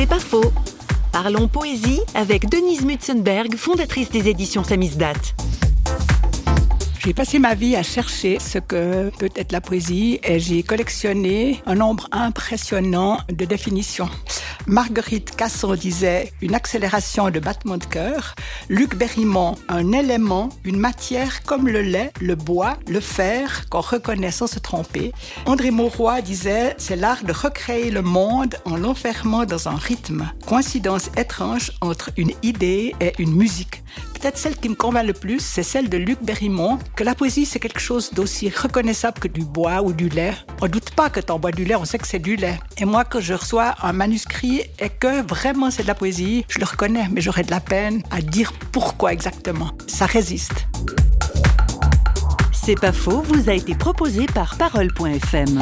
C'est pas faux. Parlons poésie avec Denise Mutzenberg, fondatrice des éditions Samizdat. J'ai passé ma vie à chercher ce que peut être la poésie et j'ai collectionné un nombre impressionnant de définitions. Marguerite Casson disait une accélération de battement de cœur. Luc Berrimont, un élément, une matière comme le lait, le bois, le fer qu'on reconnaît sans se tromper. André Mauroy disait c'est l'art de recréer le monde en l'enfermant dans un rythme. Coïncidence étrange entre une idée et une musique. Peut-être celle qui me convainc le plus, c'est celle de Luc Berrimont, que la poésie c'est quelque chose d'aussi reconnaissable que du bois ou du lait. On ne doute pas que tu bois du lait, on sait que c'est du lait. Et moi, quand je reçois un manuscrit et que vraiment c'est de la poésie, je le reconnais, mais j'aurais de la peine à dire pourquoi exactement. Ça résiste. C'est pas faux, vous a été proposé par Parole.fm.